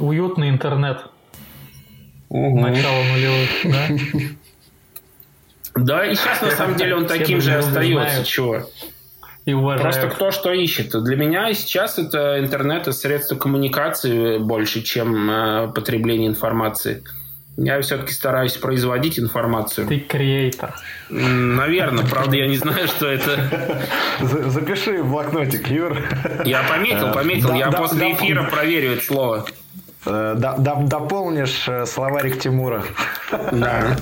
Уютный интернет. Угу. Начало нулевых, да? Да, и сейчас на самом деле он таким же остается. Чего? И. Просто кто что ищет. Для меня сейчас это интернет и средство коммуникации больше, чем э, потребление информации. Я все-таки стараюсь производить информацию. Ты креатор. Наверное, правда, я не знаю, что это. За- Запиши в блокнотик, Юр. Я пометил, пометил. Я после эфира проверю это слово. Э, до- до- Дополнишь э, словарик Тимура. Да.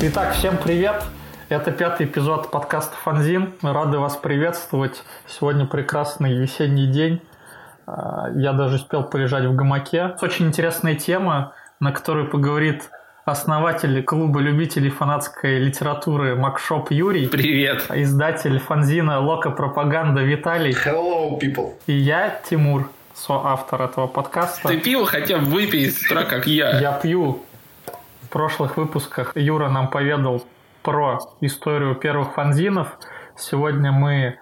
Итак, всем привет. Это пятый эпизод подкаста «Фанзин». Мы рады вас приветствовать. Сегодня прекрасный весенний день. А, Я даже успел полежать в гамаке. Очень интересная тема, на которую поговорит основатель клуба любителей фанатской литературы Макшоп Юрий, Привет. издатель фанзина «Лока Пропаганда» Виталий Hello, people. и я, Тимур, соавтор этого подкаста. Ты пиво хотя бы выпей с утра, как я. Я пью. В прошлых выпусках Юра нам поведал про историю первых фанзинов. Сегодня мы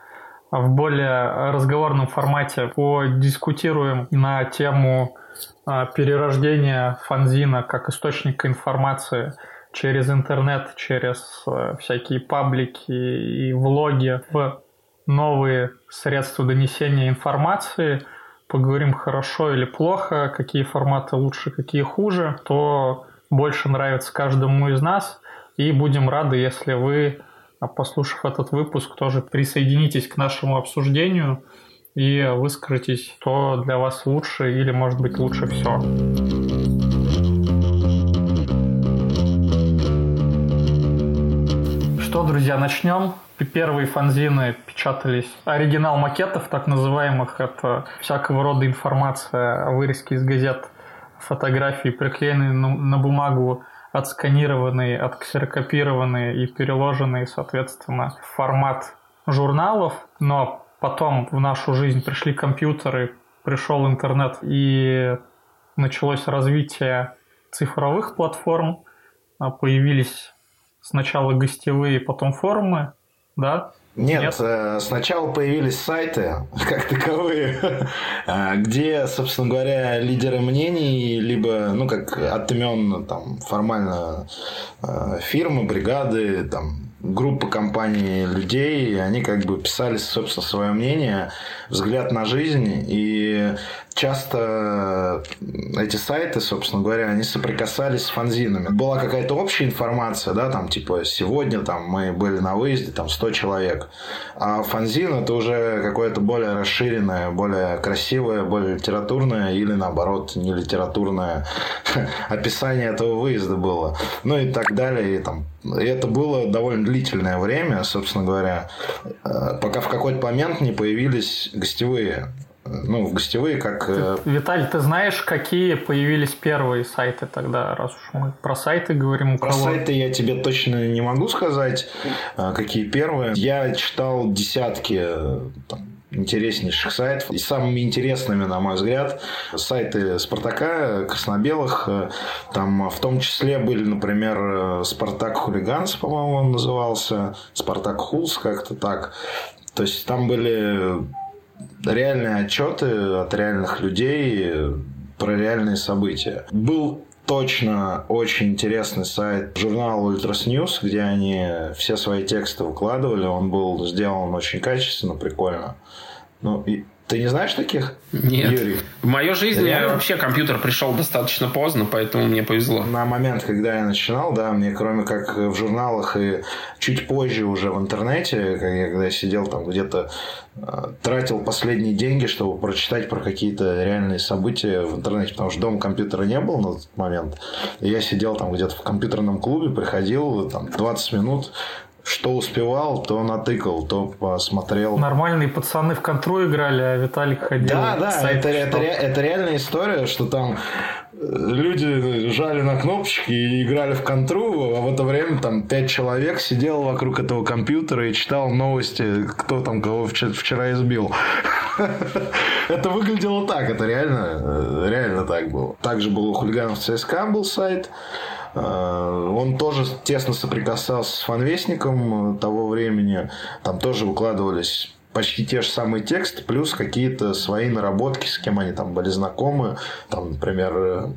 в более разговорном формате подискутируем на тему а, перерождения фанзина как источника информации через интернет, через э, всякие паблики и влоги в новые средства донесения информации. Поговорим хорошо или плохо, какие форматы лучше, какие хуже, то больше нравится каждому из нас. И будем рады, если вы, а, послушав этот выпуск, тоже присоединитесь к нашему обсуждению и выскажитесь, что для вас лучше или, может быть, лучше все. Что, друзья, начнем. Первые фанзины печатались. Оригинал макетов, так называемых, это всякого рода информация, вырезки из газет, фотографии, приклеенные на, на бумагу, отсканированные, отксерокопированные и переложенные, соответственно, в формат журналов. Но потом в нашу жизнь пришли компьютеры, пришел интернет и началось развитие цифровых платформ, а, появились сначала гостевые, потом форумы, да? Нет, Нет? э, сначала появились сайты, как таковые, э, где, собственно говоря, лидеры мнений, либо, ну, как от имен, там, формально э, фирмы, бригады, там, группы компаний людей, они как бы писали, собственно, свое мнение, взгляд на жизнь, и часто эти сайты, собственно говоря, они соприкасались с фанзинами. Была какая-то общая информация, да, там, типа, сегодня там мы были на выезде, там, 100 человек. А фанзин это уже какое-то более расширенное, более красивое, более литературное или, наоборот, не литературное описание этого выезда было. Ну и так далее. И, там, и это было довольно длительное время, собственно говоря, э, пока в какой-то момент не появились гостевые ну, в гостевые, как... э, Виталий, ты знаешь, какие появились первые сайты тогда, раз уж мы про сайты говорим? У Про кого? сайты я тебе точно не могу сказать, э, какие первые. Я читал десятки э, там, интереснейших сайтов. И самыми интересными, на мой взгляд, сайты Спартака, Краснобелых. Э, Там в том числе были, например, Спартак Хулиганс, по-моему, он назывался. Спартак Хулс, как-то так. То есть там были реальные отчеты от реальных людей э, про реальные события. Был точно очень интересный сайт журнала Ultras News, где они все свои тексты выкладывали. Он был сделан очень качественно, прикольно. Ну, и ты не знаешь таких? Нет. Юрий? В мою жизнь Реально? вообще компьютер пришел достаточно поздно, поэтому мне повезло. На момент, когда я начинал, да, мне кроме как в журналах и чуть позже уже в интернете, когда я сидел там где-то, э, тратил последние деньги, чтобы прочитать про какие-то реальные события в интернете, потому что дома компьютера не было на тот момент. И я сидел там где-то в компьютерном клубе, приходил, там 20 минут, что успевал, то натыкал, то посмотрел. Нормальные пацаны в контру играли, а Виталик ходил. Да, да, это, это, это реальная история, что там люди жали на кнопочки и играли в контру, а в это время там пять человек сидело вокруг этого компьютера и читал новости, кто там кого вчера избил. Это выглядело так, это реально, реально так было. Также был у хулиганов ЦСКА был сайт, э, он тоже тесно соприкасался с фанвестником того времени. Там тоже выкладывались почти те же самые тексты, плюс какие-то свои наработки, с кем они там были знакомы. Там, например, э,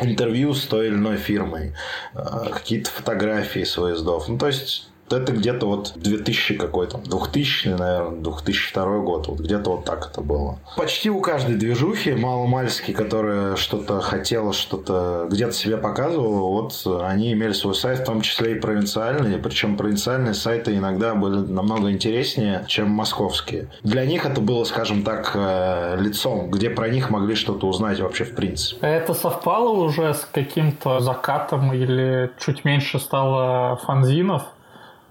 интервью с той или иной фирмой, э, какие-то фотографии с выездов. Ну, то есть это где-то вот 2000 какой-то, 2000, наверное, 2002 год, вот где-то вот так это было. Почти у каждой движухи, мало-мальски, которая что-то хотела, что-то где-то себе показывала, вот они имели свой сайт, в том числе и провинциальные, причем провинциальные сайты иногда были намного интереснее, чем московские. Для них это было, скажем так, э, лицом, где про них могли что-то узнать вообще в принципе. Это совпало уже с каким-то закатом или чуть меньше стало фанзинов?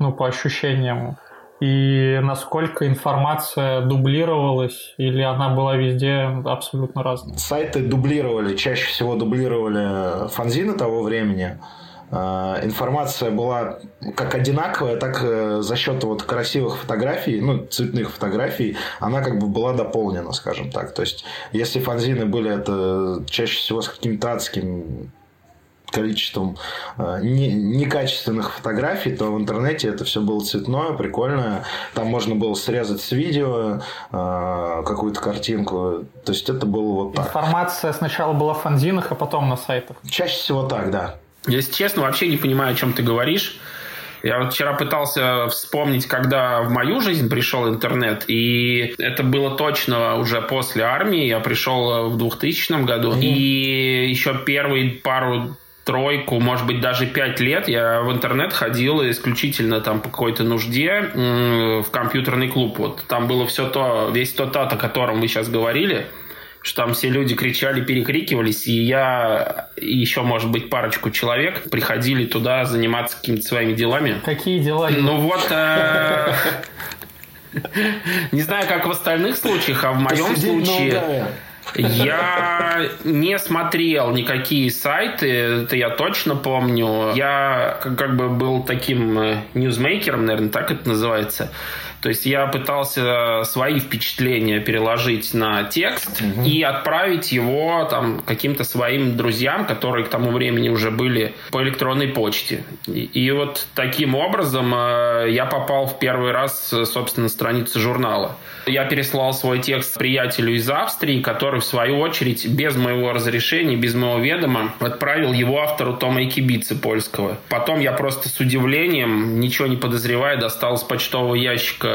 Ну, по ощущениям, и насколько информация дублировалась или она была везде абсолютно разная? Сайты дублировали, чаще всего дублировали фанзины того времени. А, информация была как одинаковая, так э, за счет вот красивых фотографий, ну, цветных фотографий, она как бы была дополнена, скажем так. То есть, если фанзины были это чаще всего с каким-то адским количеством э, не, некачественных фотографий, то в интернете это все было цветное, прикольное. Там можно было срезать с видео э, какую-то картинку. То есть это было вот так. Информация сначала была в фанзинах, а потом на сайтах. Чаще всего так, да. Если честно, вообще не понимаю, о чем ты говоришь. Я вот вчера пытался вспомнить, когда в мою жизнь пришел интернет, и это было точно уже после армии. Я пришел в 2000 году, mm-hmm. и еще первые пару тройку, может быть, даже пять лет я в интернет ходил исключительно там по какой-то нужде в компьютерный клуб. Вот там было все то, весь тот ад, о котором вы сейчас говорили, что там все люди кричали, перекрикивались, и я и еще, может быть, парочку человек приходили туда заниматься какими-то своими делами. Какие дела? Ну вот... Э, не знаю, как в остальных случаях, а в моем случае... Я не смотрел никакие сайты, это я точно помню. Я как бы был таким э, ньюзмейкером, наверное, так это называется. То есть я пытался свои впечатления переложить на текст угу. и отправить его там каким-то своим друзьям, которые к тому времени уже были по электронной почте. И, и вот таким образом э, я попал в первый раз, собственно, на страницу журнала. Я переслал свой текст приятелю из Австрии, который, в свою очередь, без моего разрешения, без моего ведома, отправил его автору Тома Экибицы польского. Потом я просто с удивлением, ничего не подозревая, достал с почтового ящика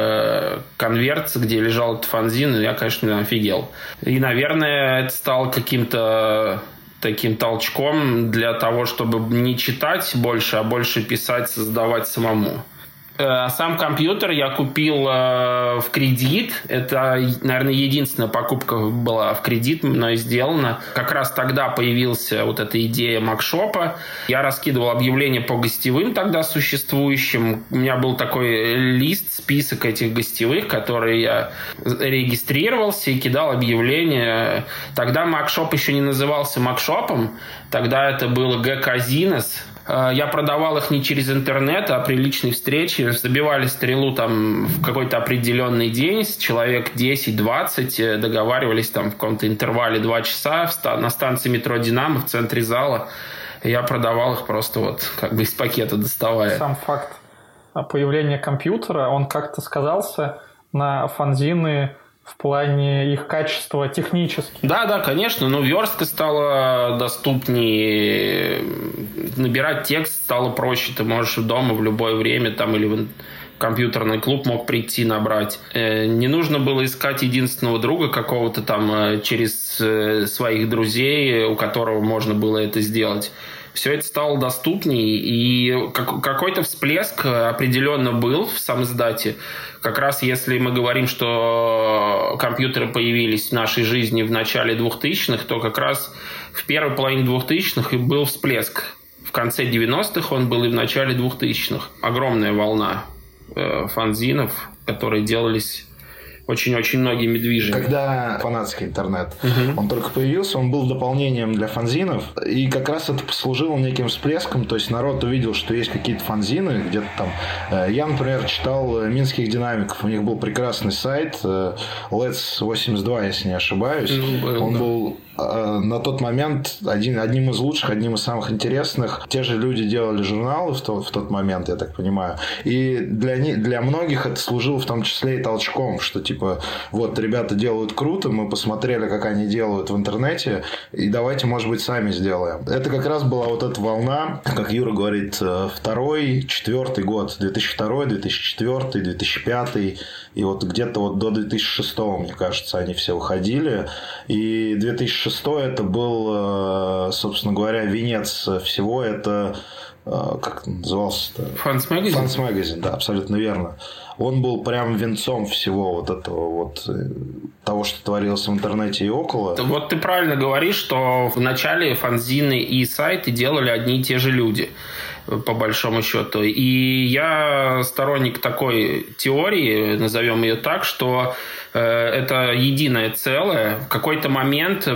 конверт, где лежал этот фанзин, и я, конечно, офигел. И, наверное, это стало каким-то таким толчком для того, чтобы не читать больше, а больше писать, создавать самому. Э, сам компьютер я купил э, в кредит. Это, наверное, единственная покупка была в кредит мной сделана. Как раз тогда появилась вот эта идея Макшопа. Я раскидывал объявления по гостевым тогда существующим. У меня был такой лист, список этих гостевых, которые я регистрировался и кидал объявления. Тогда Макшоп еще не назывался Макшопом. Тогда это было Г-Казинес Э, я продавал их не через интернет, а при личной встрече. Забивали стрелу там в какой-то определенный день, человек 10-20, э, договаривались там в каком-то интервале 2 часа на станции метро «Динамо» в центре зала. Я продавал их просто вот как бы из пакета доставая. Сам факт появления компьютера, он как-то сказался на фанзины в плане их качества технически. Да, да, конечно, но верстка стала доступнее, набирать текст стало проще, ты можешь дома в любое время там или в компьютерный клуб мог прийти набрать. Э, не нужно было искать единственного друга какого-то там э, через э, своих друзей, у которого можно было это сделать все это стало доступнее, и какой-то всплеск определенно был в сам издате. Как раз если мы говорим, что компьютеры появились в нашей жизни в начале 2000-х, то как раз в первой половине 2000-х и был всплеск. В конце 90-х он был и в начале 2000-х. Огромная волна э, фанзинов, которые делались очень-очень многими движениями. Когда фанатский интернет, угу. он только появился, он был дополнением для фанзинов, и как раз это послужило неким всплеском, то есть народ увидел, что есть какие-то фанзины, где-то там. Э, я, например, читал э, Минских динамиков, у них был прекрасный сайт, э, Let's 82, если не ошибаюсь. Ну, был, он да. был на тот момент один, одним из лучших, одним из самых интересных. Те же люди делали журналы в, то, в тот момент, я так понимаю. И для, для многих это служило в том числе и толчком, что типа типа, вот, ребята делают круто, мы посмотрели, как они делают в интернете, и давайте, может быть, сами сделаем. Это как раз была вот эта волна, как Юра говорит, э, второй, четвертый год, 2002, 2004, 2005, и вот где-то вот до 2006, мне кажется, они все уходили, и 2006 это был, э, собственно говоря, венец всего, это как назывался-то? Фанс Magazine? Фанс Magazine, да, абсолютно верно он был прям венцом всего вот этого вот э, того, что творилось в интернете и около. Вот ты правильно говоришь, что в начале фанзины и сайты делали одни и те же люди по большому счету. И я сторонник такой теории, назовем ее так, что э, это единое целое. В какой-то момент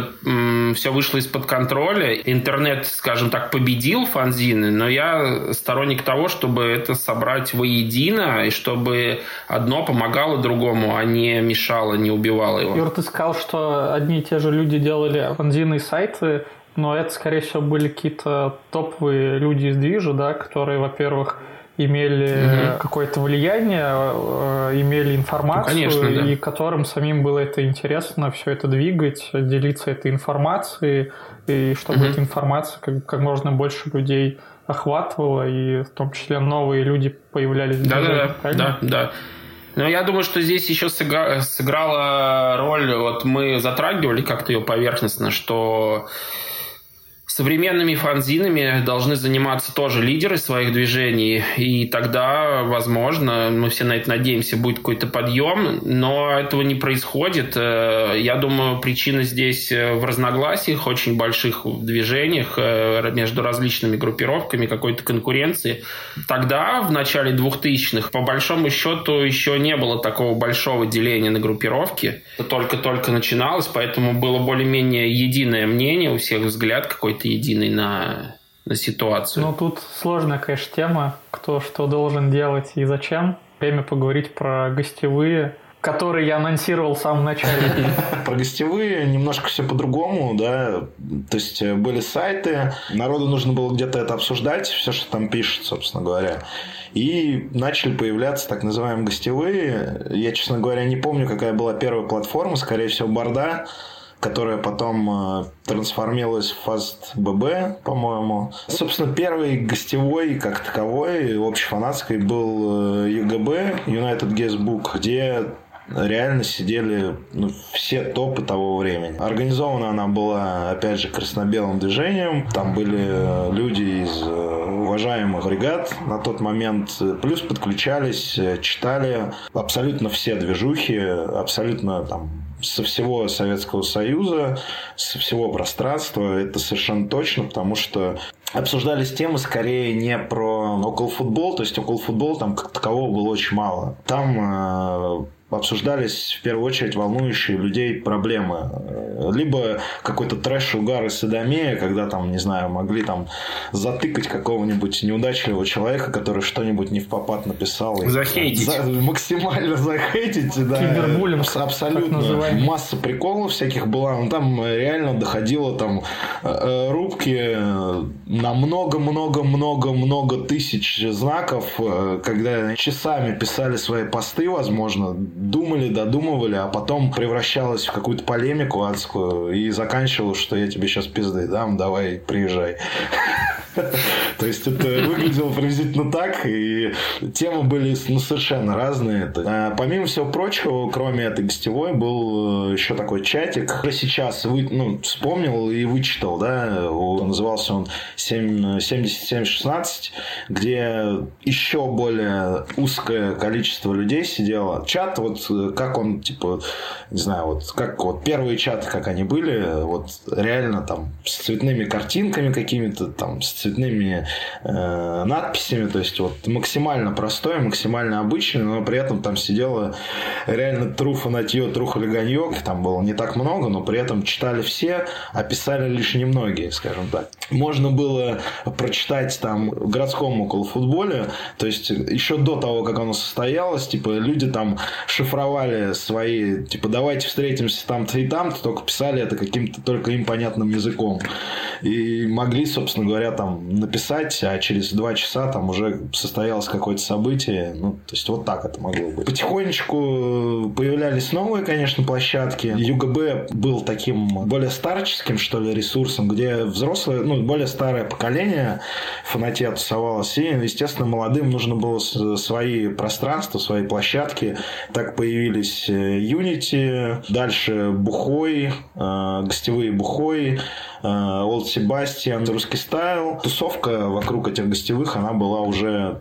все вышло из-под контроля. Интернет, скажем так, победил фанзины, но я сторонник того, чтобы это собрать воедино, и чтобы одно помогало другому, а не мешало, не убивало его. Юр, ты сказал, что одни и те же люди делали фанзины и сайты но это, скорее всего, были какие-то топовые люди из движа, да, которые, во-первых, имели угу. какое-то влияние, э, имели информацию, ну, конечно, да. и которым самим было это интересно, все это двигать, делиться этой информацией, и чтобы угу. эта информация как, как можно больше людей охватывала, и в том числе новые люди появлялись. Да, да, да, да, да. Но я думаю, что здесь еще сыграла роль, вот мы затрагивали как-то ее поверхностно, что Современными фанзинами должны заниматься тоже лидеры своих движений, и тогда, возможно, мы все на это надеемся, будет какой-то подъем, но этого не происходит. Э, я думаю, причина здесь э, в разногласиях, очень больших движениях э, между различными группировками, какой-то конкуренции. Тогда, в начале 2000-х, по большому счету, еще не было такого большого деления на группировки. Это только-только начиналось, поэтому было более-менее единое мнение, у всех взгляд какой-то единый на, на ситуацию. Ну, тут сложная, конечно, тема, кто что должен делать и зачем. Время поговорить про гостевые, которые я анонсировал в самом начале. Про гостевые немножко все по-другому, да. То есть э, были сайты, народу нужно было где-то это обсуждать, все, что там пишет, собственно говоря. И начали появляться так называемые гостевые. Я, честно говоря, не помню, какая была первая платформа, скорее всего, Борда которая потом э, трансформировалась в FastBB, по-моему. Собственно, первый гостевой, как таковой, общефанатской, был э, ЮГБ, United Guestbook, где реально сидели ну, все топы того времени. Организована она была, опять же, красно-белым движением. Там были э, люди из уважаемых бригад на тот момент. Плюс подключались, читали абсолютно все движухи, абсолютно там со всего Советского Союза, со всего пространства. Это совершенно точно, потому что обсуждались темы скорее не про около футбол, то есть около футбол там как такового было очень мало. Там э, обсуждались в первую очередь волнующие людей проблемы. Либо какой-то трэш, угар и садомия, когда там, не знаю, могли там затыкать какого-нибудь неудачливого человека, который что-нибудь не в попад написал. Захейтить. За, максимально захейтить, да. Кибербуллинг. Абсолютно. Масса приколов всяких была. Но там реально доходило там э, э, рубки на много-много-много-много тысяч знаков, э, когда часами писали свои посты, возможно, думали, додумывали, а потом превращалось в какую-то полемику адскую и заканчивалось, что я тебе сейчас пизды дам, давай приезжай. То есть это выглядело приблизительно так, и темы были ну, совершенно разные. А, помимо всего прочего, кроме этой гостевой, был э, еще такой чатик. Уже сейчас вы, ну, вспомнил и вычитал, да, назывался он 7716, где еще более узкое количество людей сидело. Чат, вот э, как он, типа, не знаю, вот как вот первые чаты, как они были, вот реально там с цветными картинками какими-то, там с цветными э, надписями, то есть вот максимально простое, максимально обычное, но при этом там сидело реально тру фанатье, тру хулиганье, там было не так много, но при этом читали все, а писали лишь немногие, скажем так. Можно было прочитать там в городском около футболе, то есть еще до того, как оно состоялось, типа люди там шифровали свои, типа давайте встретимся там-то и там-то, только писали это каким-то только им понятным языком. И могли, собственно говоря, там написать, а через два часа там уже состоялось какое-то событие. Ну, то есть вот так это могло быть. Потихонечку появлялись новые, конечно, площадки. ЮГБ был таким более старческим, что ли, ресурсом, где взрослые, ну, более старое поколение фанатия тусовалось. И, естественно, молодым нужно было свои пространства, свои площадки. Так появились э, Unity, дальше Бухой, э, гостевые Бухой, Олд Себастьян, русский стайл. Тусовка вокруг этих гостевых, она была уже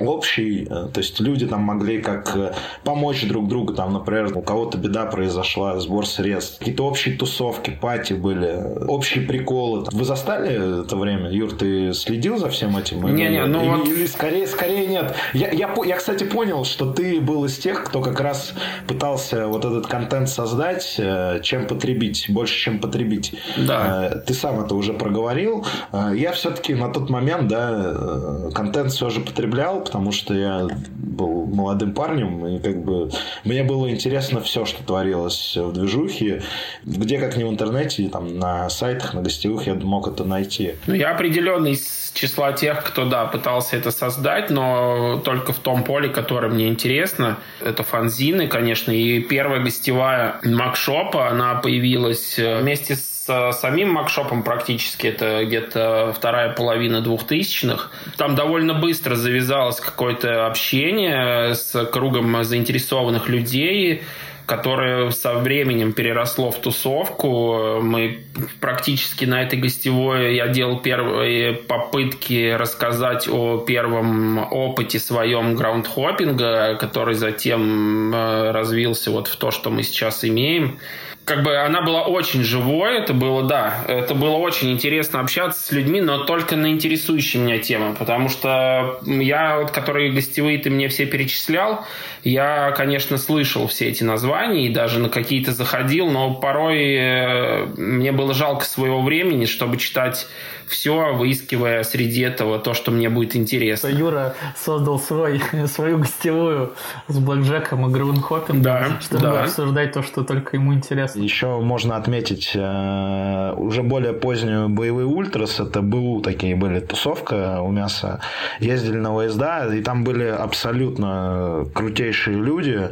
общий, э, то есть люди там могли как э, помочь друг другу, там, например, у кого-то беда произошла, сбор средств, какие-то общие тусовки, пати были, общие приколы. Вы застали это время? Юр, ты следил за всем этим? Не-не, ну или, вот... или скорее, скорее нет. Я, я, я, кстати, понял, что ты был из тех, кто как раз пытался вот этот контент создать, э, чем потребить, больше, чем потребить. Да. Ты сам это уже проговорил. Я все-таки на тот момент, да, контент все же потреблял, потому что я был молодым парнем, и как бы мне было интересно все, что творилось в движухе, где как не в интернете, там на сайтах, на гостевых я мог это найти. Ну, я определенно из числа тех, кто, да, пытался это создать, но только в том поле, которое мне интересно. Это фанзины, конечно, и первая гостевая Макшопа, она появилась э, вместе с с самим Макшопом практически, это где-то вторая половина двухтысячных. Там довольно быстро завязалось какое-то общение с кругом заинтересованных людей, которое со временем переросло в тусовку. Мы практически на этой гостевой я делал первые попытки рассказать о первом опыте своем граундхоппинга, который затем э, развился вот в то, что мы сейчас имеем как бы она была очень живой, это было, да, это было очень интересно общаться с людьми, но только на интересующие меня темы, потому что я, вот, которые гостевые ты мне все перечислял, я, конечно, слышал все эти названия и даже на какие-то заходил, но порой э, мне было жалко своего времени, чтобы читать все, выискивая среди этого то, что мне будет интересно. Юра создал свой, свою гостевую с блэкджеком и грунхоппингом, да, чтобы да. обсуждать то, что только ему интересно. Еще можно отметить э, уже более позднюю боевые ультрас, это БУ такие были, тусовка у мяса. Ездили на ВСД, и там были абсолютно крутейшие люди,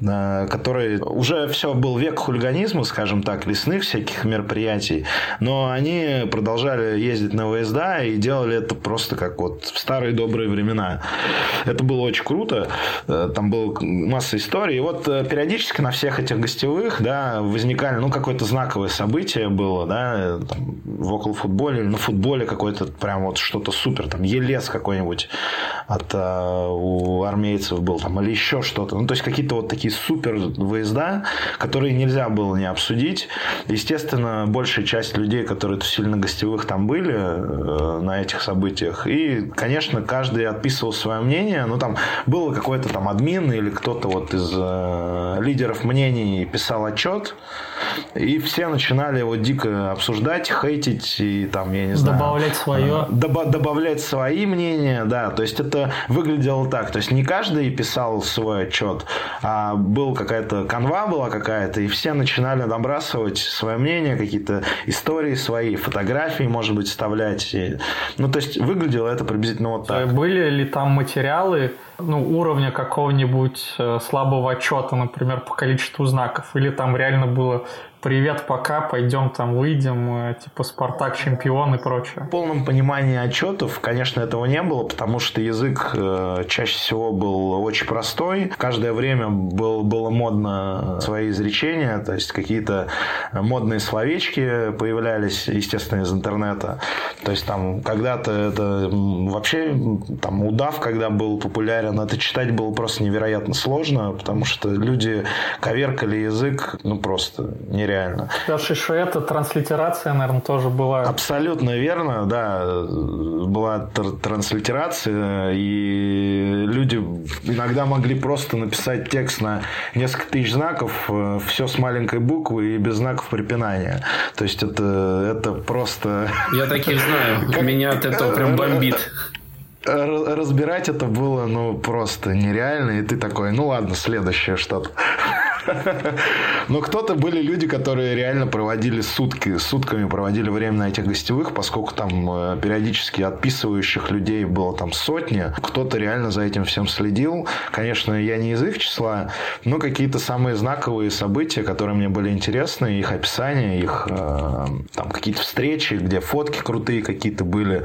э, которые... Уже все, был век хулиганизма, скажем так, лесных всяких мероприятий, но они продолжали ездить на ВСД и делали это просто как вот в старые добрые времена. Это было очень круто. Э, там была масса историй. И вот э, периодически на всех этих гостевых, да, возникали, ну, какое-то знаковое событие было, да, в около футболе или на футболе какое-то прям вот что-то супер, там, Елес какой-нибудь от э, у армейцев был, там, или еще что-то. Ну, то есть, какие-то вот такие супер выезда, которые нельзя было не обсудить. Естественно, большая часть людей, которые тусили на гостевых, там были э, на этих событиях. И, конечно, каждый отписывал свое мнение. Ну, там было какой-то там админ или кто-то вот из э, лидеров мнений писал отчет. И все начинали его дико обсуждать, хейтить и там, я не знаю... Добавлять свое. Э, Доб- добавлять свои мнения, да. То есть это выглядело так. То есть не каждый писал свой отчет, а был какая-то канва была какая-то, и все начинали набрасывать свое мнение, какие-то истории свои, фотографии, может быть, вставлять. И... Ну, то есть выглядело это приблизительно вот так. Были ли там материалы, ну, уровня какого-нибудь э, слабого отчета, например, по количеству знаков? Или там реально было привет, пока, пойдем там выйдем, э, типа Спартак чемпион и прочее. В полном понимании отчетов, конечно, этого не было, потому что язык э, чаще всего был очень простой. Каждое время был, было модно свои изречения, то есть какие-то модные словечки появлялись, естественно, из интернета. То есть там когда-то это вообще там удав, когда был популярен, это читать было просто невероятно сложно, потому что люди коверкали язык, ну, просто нереально. Даже что это транслитерация, наверное, тоже была. Абсолютно верно, да. Была транслитерация, и люди иногда могли просто написать текст на несколько тысяч знаков, э, все с маленькой буквы и без знаков препинания. То есть это, это просто... Я таких знаю. Меня от этого прям бомбит разбирать это было, ну, просто нереально. И ты такой, ну ладно, следующее что-то. Но кто-то были люди, которые реально проводили сутки, сутками проводили время на этих гостевых, поскольку там э, периодически отписывающих людей было там сотни. Кто-то реально за этим всем следил. Конечно, я не из их числа, но какие-то самые знаковые события, которые мне были интересны, их описание, их э, там какие-то встречи, где фотки крутые какие-то были.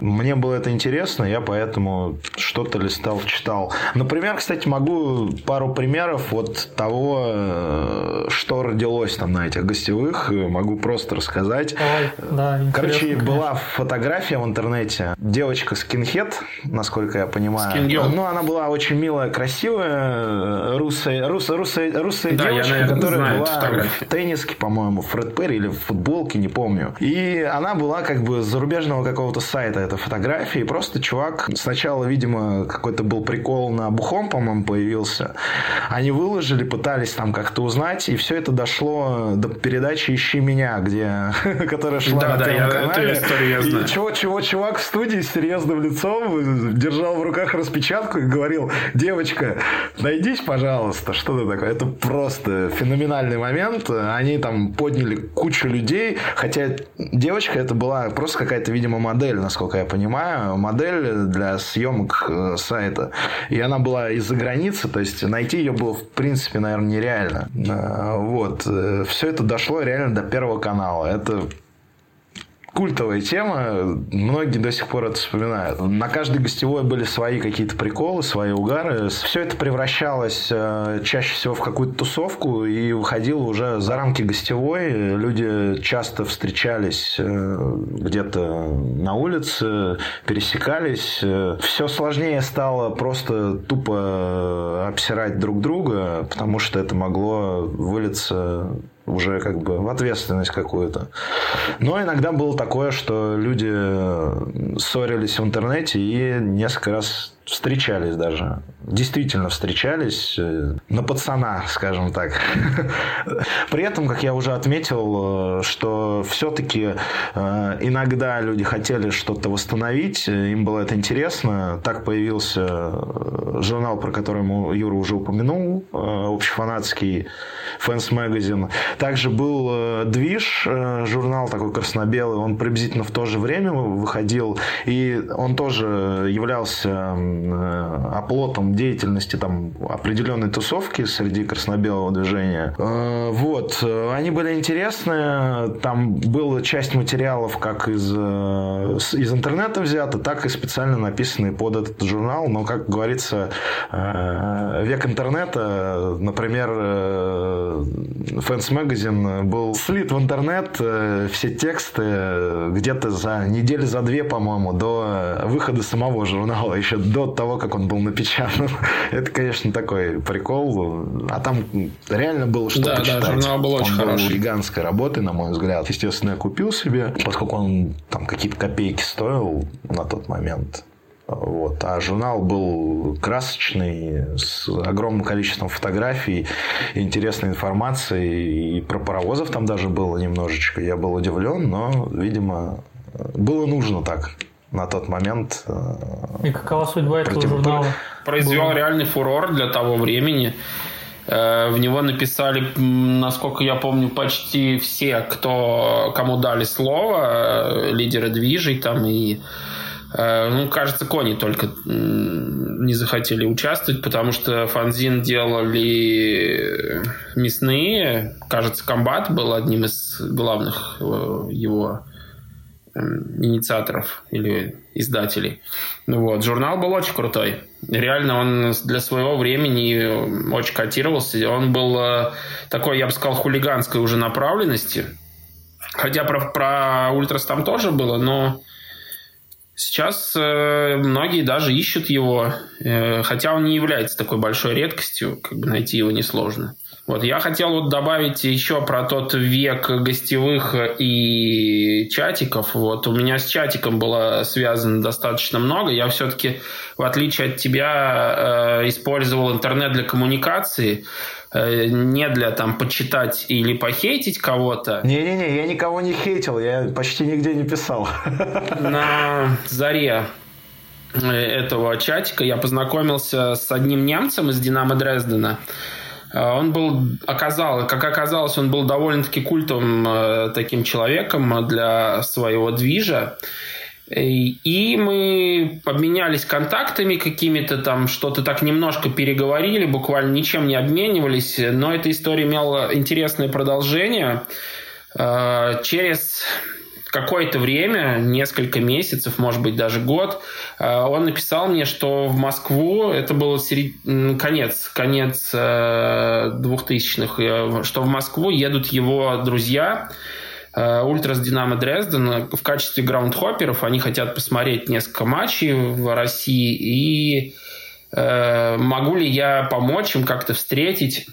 Мне было это интересно, я поэтому что-то листал, читал. Например, кстати, могу пару примеров вот того, Э, что родилось там на этих гостевых, э, могу просто рассказать. Давай, да, Короче, конечно. была фотография в интернете. Девочка скинхед, насколько я понимаю. Скингел. Ну, она была очень милая, красивая, русая, русая, русая, русая да, девочка, я, наверное, которая была в тенниске, по-моему, Фред Перри или в футболке, не помню. И она была как бы с зарубежного какого-то сайта, эта фотография, и просто чувак сначала, видимо, какой-то был прикол на Бухом, по-моему, появился. Они выложили, пытались пытались там как-то узнать, и все это дошло до передачи «Ищи меня», где, которая шла да, на да, я, канале. Эту историю я знаю. И чего, чего, чувак в студии с серьезным лицом держал в руках распечатку и говорил, девочка, найдись, пожалуйста, что это такое. Это просто феноменальный момент. Они там подняли кучу людей, хотя девочка это была просто какая-то, видимо, модель, насколько я понимаю, модель для съемок э, сайта. И она была из-за границы, то есть найти ее было, в принципе, наверное, нереально. А, вот. Э, Все это дошло реально до Первого канала. Это культовая тема, многие до сих пор это вспоминают. На каждой гостевой были свои какие-то приколы, свои угары. Все это превращалось э, чаще всего в какую-то тусовку и выходило уже за рамки гостевой. Люди часто встречались э, где-то на улице, пересекались. Все сложнее стало просто тупо обсирать друг друга, потому что это могло вылиться уже как бы в ответственность какую-то. Но иногда было такое, что люди ссорились в интернете и несколько раз встречались даже. Действительно встречались э, на пацана, скажем так. При этом, как я уже отметил, э, что все-таки э, иногда люди хотели что-то восстановить, им было это интересно. Так появился журнал, про который Юра уже упомянул, общефанатский Fans Magazine. Также был Движ, журнал такой красно-белый, он приблизительно в то же время выходил, и он тоже являлся оплотом деятельности там определенной тусовки среди красно-белого движения. Э, вот. Они были интересны. Там была часть материалов как из, э, из интернета взята, так и специально написанные под этот журнал. Но, как говорится, век интернета, например, Fans Magazine был слит в интернет, все тексты где-то за неделю за две, по-моему, до выхода самого журнала, еще до того, как он был напечатан. Это, конечно, такой прикол. А там реально было что да, почитать. Да, журнал был очень он хороший. был гигантской работы, на мой взгляд. Естественно, я купил себе, поскольку он там какие-то копейки стоил на тот момент. Вот. А журнал был красочный, с огромным количеством фотографий, интересной информации. И про паровозов там даже было немножечко. Я был удивлен, но, видимо, было нужно так на тот момент. И какова судьба этого журнала? Произвел реальный фурор для того времени. Э, в него написали, насколько я помню, почти все, кто, кому дали слово, э, лидеры движей там и э, ну, кажется, кони только не захотели участвовать, потому что фанзин делали мясные. Кажется, комбат был одним из главных его инициаторов или издателей. Ну вот, журнал был очень крутой. Реально он для своего времени очень котировался. Он был э, такой, я бы сказал, хулиганской уже направленности. Хотя про, про Ультрас там тоже было, но Сейчас э, многие даже ищут его, э, хотя он не является такой большой редкостью, как бы найти его несложно. Вот я хотел вот добавить еще про тот век гостевых и чатиков. Вот у меня с чатиком было связано достаточно много. Я все-таки, в отличие от тебя, э, использовал интернет для коммуникации э, не для там почитать или похейтить кого-то. Не-не-не, я никого не хейтил, я почти нигде не писал. На заре э, этого чатика я познакомился с одним немцем из Динамо Дрездена. Э, он был, оказал, как оказалось, он был довольно-таки культовым э, таким человеком для своего движа. И мы обменялись контактами какими-то там, что-то так немножко переговорили, буквально ничем не обменивались, но эта история имела интересное продолжение. Э, через какое-то время, несколько месяцев, может быть, даже год, э, он написал мне, что в Москву, это был серед... конец, конец 2000-х, э, что в Москву едут его друзья, э, Ультрас Динамо Дрезден в качестве граундхопперов. Они хотят посмотреть несколько матчей в России. И могу ли я помочь им как-то встретить?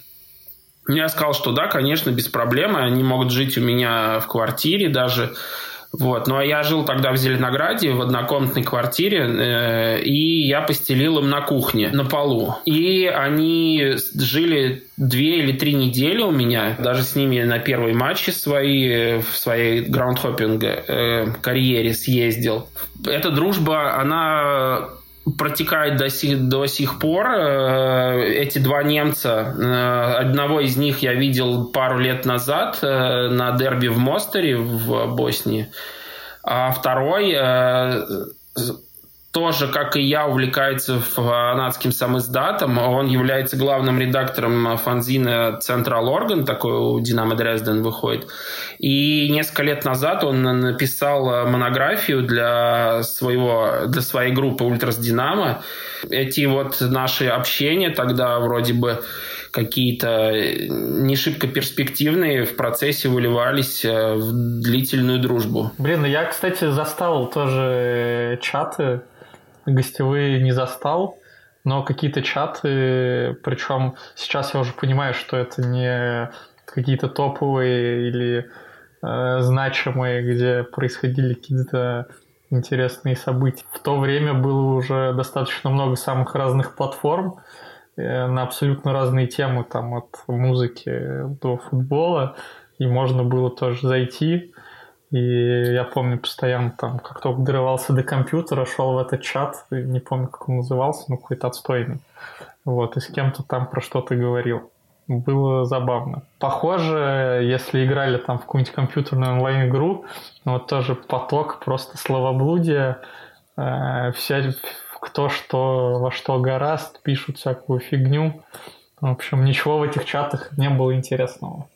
Я сказал, что да, конечно, без проблем. Они могут жить у меня в квартире даже. Вот. Ну, а я жил тогда в Зеленограде в однокомнатной квартире, э, и я постелил им на кухне, на полу. И они жили две или три недели у меня, даже с ними на первые матчи свои, в своей граундхоппинг э, карьере съездил. Эта дружба, она протекает до сих, до сих пор. Э, эти два немца, э, одного из них я видел пару лет назад э, на дерби в Мостере в Боснии, а второй тоже, как и я, увлекается фанатским самоиздатом. Он является главным редактором фанзина Central Organ, такой у Динамо Дрезден выходит. И несколько лет назад он написал монографию для, своего, для своей группы Ультрас Динамо. Эти вот наши общения тогда вроде бы какие-то не шибко перспективные в процессе выливались э, в длительную дружбу. Блин, ну я, кстати, застал тоже чаты гостевые не застал, но какие-то чаты, причем сейчас я уже понимаю, что это не какие-то топовые или э, значимые, где происходили какие-то интересные события. В то время было уже достаточно много самых разных платформ э, на абсолютно разные темы, там от музыки до футбола, и можно было тоже зайти и я помню, постоянно там, как только дорывался до компьютера, шел в этот чат, не помню, как он назывался, но какой-то отстойный. Вот, и с кем-то там про что-то говорил. Было забавно. Похоже, если играли там в какую-нибудь компьютерную онлайн-игру, вот тоже поток просто словоблудия, э, вся, кто что во что гораст, пишут всякую фигню. В общем, ничего в этих чатах не было интересного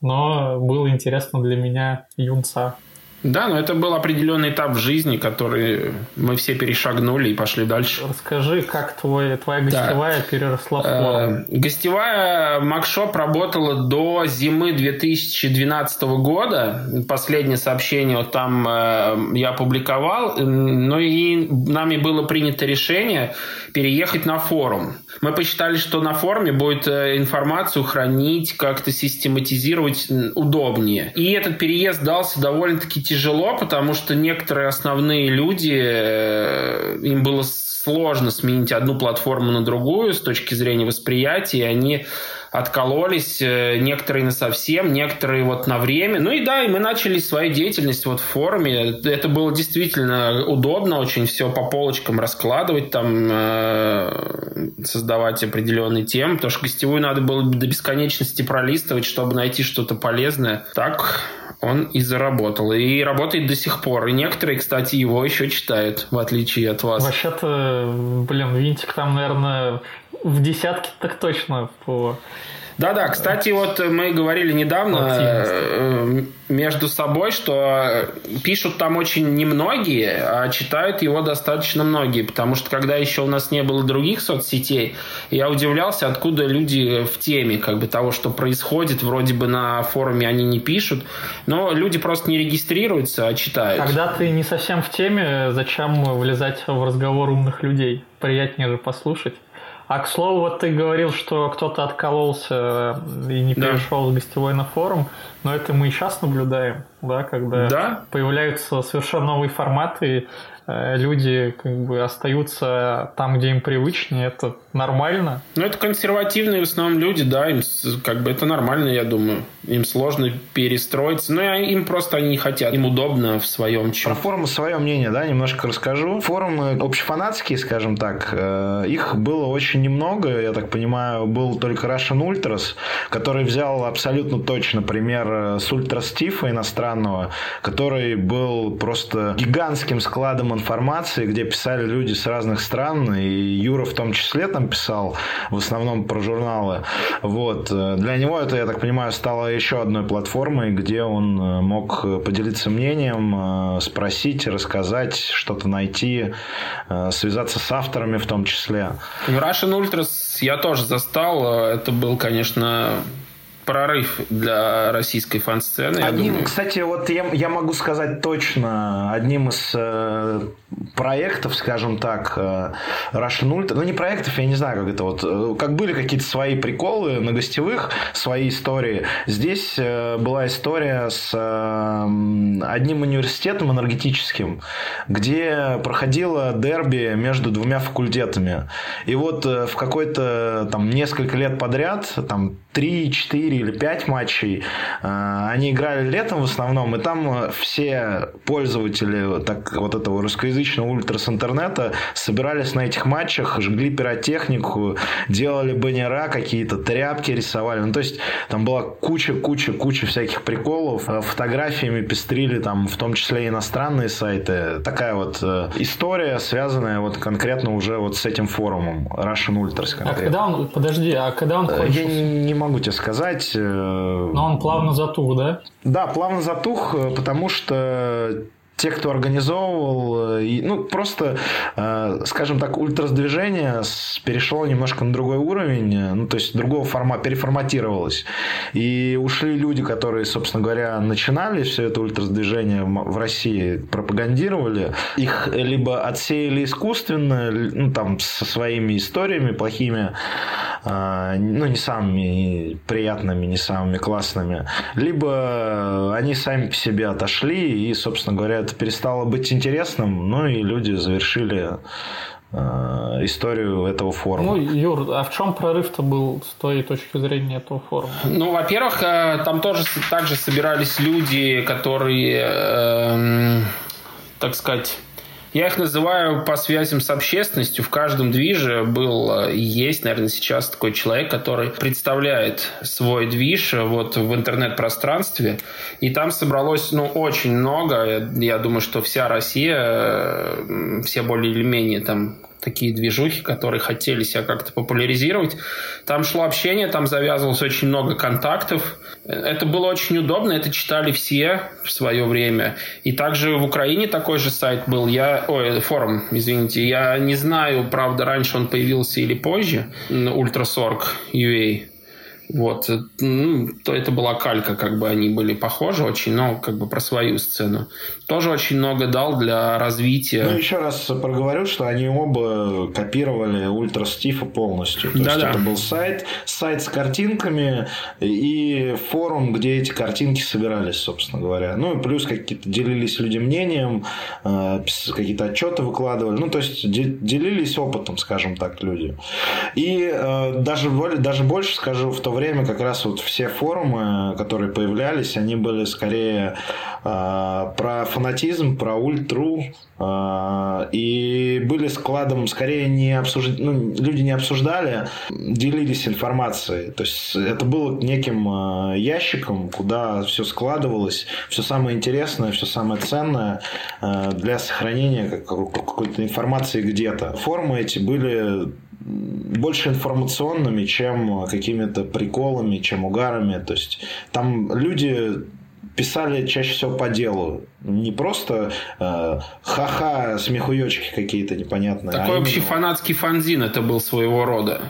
но было интересно для меня юнца. Да, но это был определенный этап в жизни, который мы все перешагнули и пошли дальше. Расскажи, как твой, твоя гостевая да. переросла в форум? Э, гостевая Макшоп работала до зимы 2012 года. Последнее сообщение вот там э, я опубликовал. Ну и нами было принято решение переехать на форум. Мы посчитали, что на форуме будет э, информацию хранить, как-то систематизировать удобнее. И этот переезд дался довольно-таки тяжело, потому что некоторые основные люди, э, им было сложно сменить одну платформу на другую с точки зрения восприятия, они откололись, э, некоторые на совсем, некоторые вот на время. Ну и да, и мы начали свою деятельность вот в форуме. Это было действительно удобно, очень все по полочкам раскладывать, там э, создавать определенные темы, потому что гостевую надо было до бесконечности пролистывать, чтобы найти что-то полезное. Так он и заработал. И работает до сих пор. И некоторые, кстати, его еще читают, в отличие от вас. Вообще-то, блин, Винтик там, наверное, в десятке так точно по Да-да, кстати, вот мы говорили недавно э, между собой, что пишут там очень немногие, а читают его достаточно многие, потому что когда еще у нас не было других соцсетей, я удивлялся, откуда люди в теме как бы того, что происходит, вроде бы на форуме они не пишут, но люди просто не регистрируются, а читают. Когда ты не совсем в теме, зачем влезать в разговор умных людей? Приятнее же послушать. А к слову, вот ты говорил, что кто-то откололся и не перешел да. с гостевой на форум, но это мы и сейчас наблюдаем, да, когда да? появляются совершенно новые форматы, Э, люди как бы остаются там, где им привычнее, это нормально. Ну, это консервативные в основном люди, да, им как бы это нормально, я думаю. Им сложно перестроиться, но им просто они не хотят, им удобно в своем чем. Про форумы свое мнение, да, немножко расскажу. Форумы общефанатские, скажем так, э, их было очень немного, я так понимаю, был только Russian Ultras, который взял абсолютно точно пример э, с Ультра Стифа иностранного, который был просто гигантским складом информации, где писали люди с разных стран, и Юра в том числе там писал, в основном про журналы. Вот. Для него это, я так понимаю, стало еще одной платформой, где он э, мог поделиться мнением, э, спросить, рассказать, что-то найти, э, связаться с авторами в том числе. Russian Ultras я тоже застал. Это был, конечно, прорыв для российской фан-сцены. Одним, кстати, вот я, я могу сказать точно, одним из э, проектов, скажем так, э, Russian Ultra, ну не проектов, я не знаю, как это вот, э, как были какие-то свои приколы на гостевых, свои истории. Здесь э, была история с э, одним университетом энергетическим, где проходило дерби между двумя факультетами. И вот э, в какой-то там несколько лет подряд, там 3, 4 или 5 матчей. Э, они играли летом в основном, и там э, все пользователи так, вот этого русскоязычного ультрас интернета собирались на этих матчах, жгли пиротехнику, делали баннера какие-то, тряпки рисовали. Ну, то есть там была куча, куча, куча всяких приколов. Э, фотографиями пестрили там в том числе иностранные сайты. Такая вот история, связанная вот конкретно уже вот с этим форумом Russian Ultras. Конкретно. А когда он, подожди, а когда он кончился? Я не могу тебе сказать. Э, Но он плавно затух, да? Да, плавно затух, э, потому что те, кто организовывал, э, ну, просто, скажем так, ультраздвижение перешло немножко на другой уровень, ну, то есть другого формата, переформатировалось. И ушли люди, которые, собственно говоря, начинали все это ультраздвижение в России, пропагандировали. Их либо отсеяли искусственно, ну, там, со своими историями плохими, ну, не самыми приятными, не самыми классными, либо они сами по себе отошли, и, собственно говоря, это перестало быть интересным, ну, и люди завершили а, историю этого форума. Ну, Юр, а в чем прорыв-то был с твоей точки зрения этого форума? Ну, во-первых, э, там тоже также собирались люди, которые, э, так сказать, я их называю по связям с общественностью. В каждом движе был и есть, наверное, сейчас такой человек, который представляет свой движ вот в интернет-пространстве. И там собралось, ну, очень много. Я думаю, что вся Россия, э, все более или менее там такие движухи, которые хотели себя как-то популяризировать. Там шло общение, там завязывалось очень много контактов. Это было очень удобно, это читали все в свое время. И также в Украине такой же сайт был. Я, ой, форум, извините. Я не знаю, правда, раньше он появился или позже. Ultrasorg.ua. Вот. Ну, то это была калька, как бы они были похожи очень, но как бы про свою сцену. Тоже очень много дал для развития. Ну, еще раз проговорю, что они оба копировали Ультра Стифа полностью. То да, есть да. это был сайт, сайт с картинками и форум, где эти картинки собирались, собственно говоря. Ну и плюс какие-то делились люди мнением, э, какие-то отчеты выкладывали. Ну, то есть делились опытом, скажем так, люди. И э, даже, даже больше скажу, в то время время как раз вот все форумы, которые появлялись, они были скорее э, про фанатизм, про ультру, э, и были складом скорее не обсуждать, ну, люди не обсуждали, делились информацией. То есть это было неким э, ящиком, куда все складывалось, все самое интересное, все самое ценное э, для сохранения какой-то информации где-то. Форумы эти были больше информационными, чем какими-то приколами, чем угарами. То есть там люди писали чаще всего по делу. Не просто э, ха-ха, смехуёчки какие-то непонятные. Такой а общий фанатский фанзин это был своего рода.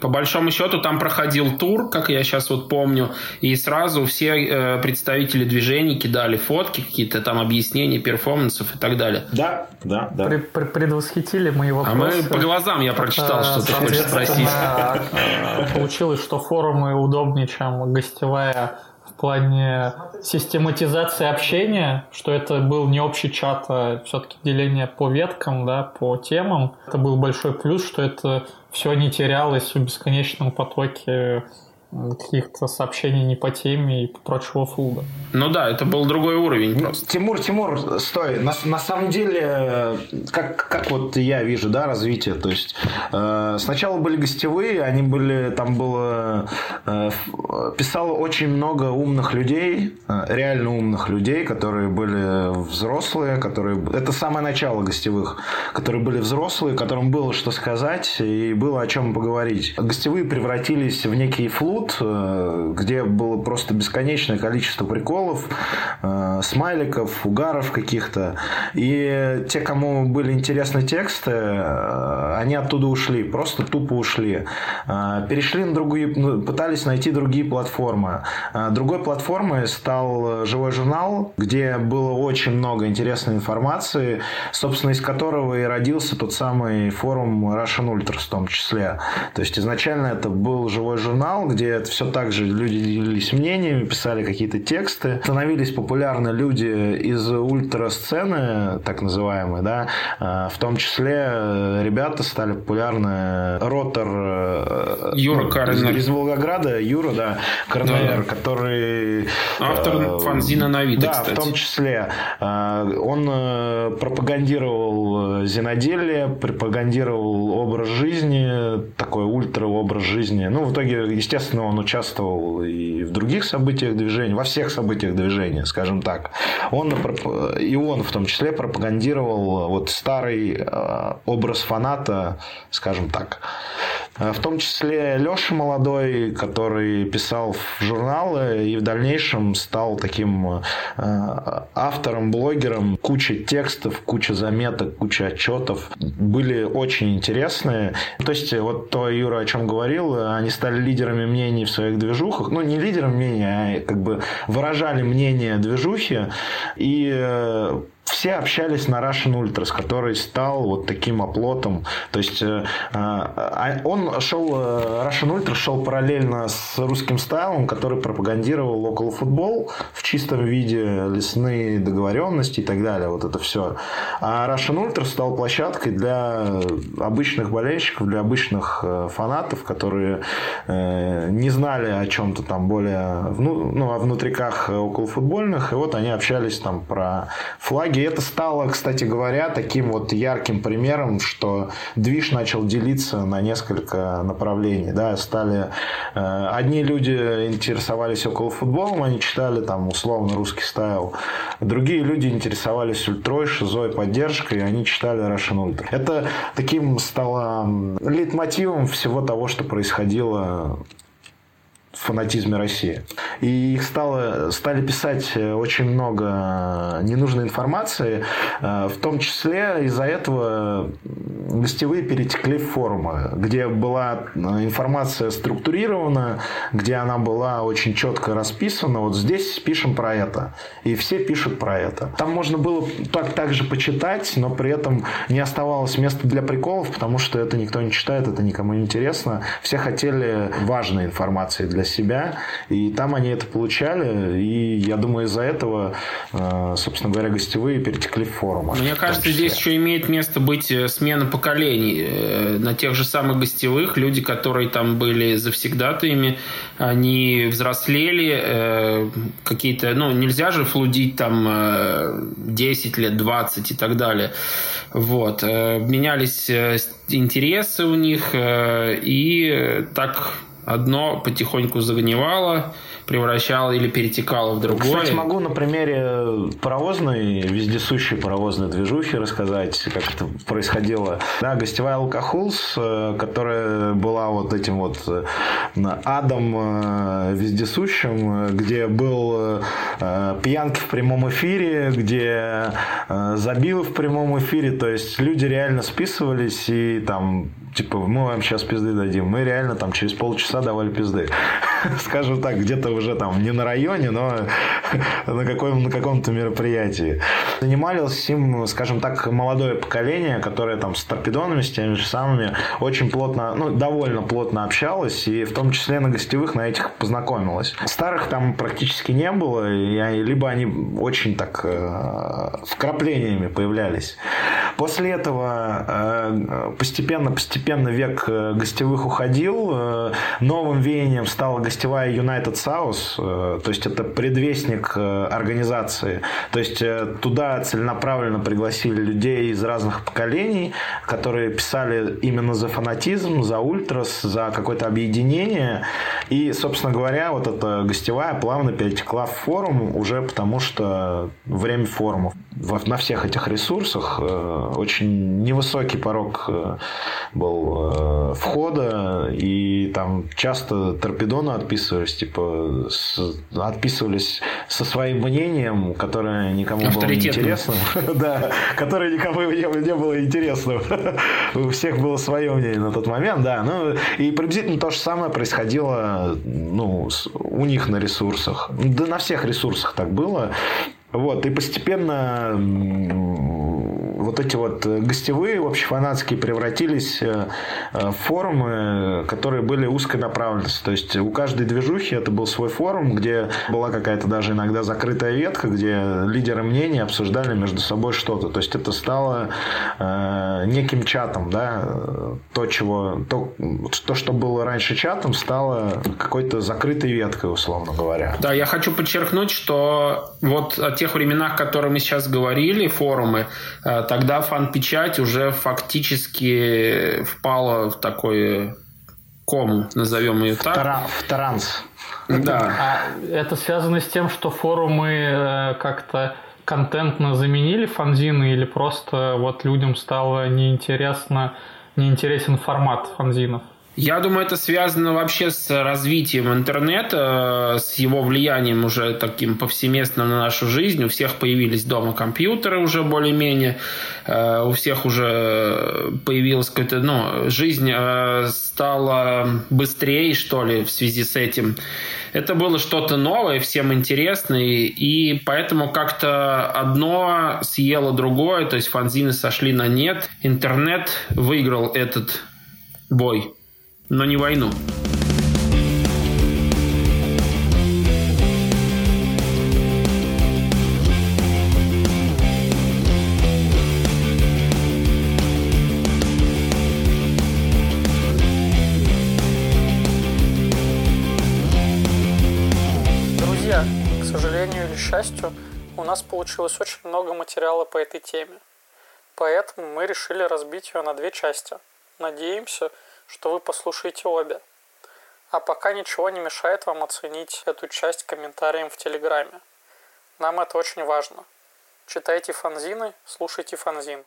По большому счету там проходил тур, как я сейчас вот помню, и сразу все э, представители движений кидали фотки, какие-то там объяснения перформансов и так далее. Да, да, да. При, при, предвосхитили мои вопросы. А мы по глазам я прочитал, что ты хочешь спросить. Получилось, что форумы удобнее, чем гостевая плане систематизации общения, что это был не общий чат, а все-таки деление по веткам, да, по темам. Это был большой плюс, что это все не терялось в бесконечном потоке каких-то сообщений не по теме и прочего флуда. Ну да, это был другой уровень просто. Тимур, Тимур, стой. На, на самом деле, как, как вот я вижу, да, развитие. То есть э, сначала были гостевые, они были, там было, э, писало очень много умных людей, э, реально умных людей, которые были взрослые, которые, это самое начало гостевых, которые были взрослые, которым было что сказать и было о чем поговорить. Гостевые превратились в некий флут, Тут, э, где было просто бесконечное количество приколов, э, смайликов, угаров каких-то. И те, кому были интересны тексты, э, они оттуда ушли, просто тупо ушли. Перешли на другие, ну, пытались найти другие платформы. Другой платформой стал живой журнал, где было очень много интересной информации, собственно, из которого и родился тот самый форум Russian Ultras в том числе. То есть изначально это был живой журнал, где это все так же люди делились мнениями, писали какие-то тексты. Становились популярны люди из ультрасцены, так называемые, да, а, в том числе э, ребята стали популярны. Ротор э, Юра ну, Карнер. Из Волгограда, Юра, да, Карнер, да. который... Автор э, фанзина Навида, Да, кстати. в том числе. Он пропагандировал зиноделие, пропагандировал образ жизни, такой ультра образ жизни. Ну, в итоге, естественно, он участвовал и в других событиях движения, во всех событиях движения, скажем так. Он, и он в том числе пропагандировал вот старый э, образ фаната, скажем так. Э, в том числе Леша молодой, который писал в журналы и в дальнейшем стал таким э, автором, блогером. Куча текстов, куча заметок, куча отчетов. Были очень интересные. То есть, вот то Юра о чем говорил, они стали лидерами мнений в своих движухах. Ну, не лидером мнения, а как бы выражали мнение движухи. И э, все общались на Russian Ultras, который стал вот таким оплотом. То есть э, э, он шел, э, Russian Ultras шел параллельно с русским стайлом, который пропагандировал около футбол в чистом виде, лесные договоренности и так далее. Вот это все. А Russian Ultras стал площадкой для обычных болельщиков, для обычных фанатов, которые не знали о чем-то там более, ну, о внутриках околофутбольных, и вот они общались там про флаги и это стало, кстати говоря, таким вот ярким примером, что движ начал делиться на несколько направлений. Да, стали э, одни люди интересовались около футболом, они читали там условно русский стайл. Другие люди интересовались ультрой, шизой, поддержкой, и они читали Russian Ultra. Это таким стало лейтмотивом всего того, что происходило фанатизме России. И их стало, стали писать э, очень много ненужной информации, э, в том числе из-за этого гостевые перетекли в форумы, где была э, информация структурирована, где она была очень четко расписана. Вот здесь пишем про это. И все пишут про это. Там можно было так, так же почитать, но при этом не оставалось места для приколов, потому что это никто не читает, это никому не интересно. Все хотели важной информации для себя, и там они это получали, и я думаю, из-за этого, э, собственно говоря, гостевые перетекли в форумы. Мне кажется, здесь еще имеет место быть э, смена поколений. Э, на тех же самых гостевых люди, которые там были завсегдатаями, они взрослели, какие-то, ну, нельзя же флудить там 10 лет, 20 и так далее. Вот. Менялись интересы у них, и так одно потихоньку загнивало, превращало или перетекало в другое. Кстати, могу на примере паровозной, вездесущей паровозной движухи рассказать, как это происходило. Да, гостевая Алкохулс, э, которая была вот этим вот э, адом э, вездесущим, где был пьянки в прямом эфире, где забилы в прямом эфире, то есть люди реально списывались и там типа, мы вам сейчас пизды дадим. Мы реально там через полчаса давали пизды. Скажем так, где-то уже там не на районе, но на, каком, на каком-то мероприятии. Занимались им, скажем так, молодое поколение, которое там с торпедонами, с теми же самыми, очень плотно, ну, довольно плотно общалось, и в том числе на гостевых на этих познакомилась. Старых там практически не было, и либо они очень так э, вкраплениями появлялись. После этого э, постепенно, постепенно век э, гостевых уходил. Э, новым веянием стала гостевая United South, то есть это предвестник организации. То есть туда целенаправленно пригласили людей из разных поколений, которые писали именно за фанатизм, за ультрас, за какое-то объединение. И, собственно говоря, вот эта гостевая плавно перетекла в форум уже потому, что время форумов. На всех этих ресурсах очень невысокий порог э, был э, входа, и там часто торпедоны отписывались, типа, с, отписывались со своим мнением, которое никому было не интересно. Да, которое никому не было интересно. У всех было свое мнение на тот момент, да. Ну, и приблизительно то же самое происходило ну, у них на ресурсах. Да на всех ресурсах так было. Вот, и постепенно вот эти вот гостевые, общефанатские превратились э, э, в форумы, которые были узкой направленности. То есть у каждой движухи это был свой форум, где была какая-то даже иногда закрытая ветка, где лидеры мнений обсуждали между собой что-то. То есть это стало э, неким чатом, да, то, чего, то, то, что было раньше чатом, стало какой-то закрытой веткой, условно говоря. Да, я хочу подчеркнуть, что вот о тех временах, о которых мы сейчас говорили, форумы, тогда фан-печать уже фактически впала в такой ком, назовем ее так. В транс. Да. А это связано с тем, что форумы э, как-то контентно заменили фанзины или просто вот людям стало неинтересно, неинтересен формат фанзинов? Я думаю, это связано вообще с развитием интернета, с его влиянием уже таким повсеместным на нашу жизнь. У всех появились дома компьютеры уже более-менее, э, у всех уже появилась какая-то, ну, жизнь э, стала быстрее, что ли, в связи с этим. Это было что-то новое, всем интересно, и поэтому как-то одно съело другое, то есть фанзины сошли на нет. Интернет выиграл этот бой но не войну. Друзья, к сожалению или счастью, у нас получилось очень много материала по этой теме. Поэтому мы решили разбить ее на две части. Надеемся, что вы послушаете обе. А пока ничего не мешает вам оценить эту часть комментарием в Телеграме. Нам это очень важно. Читайте фанзины, слушайте фанзин.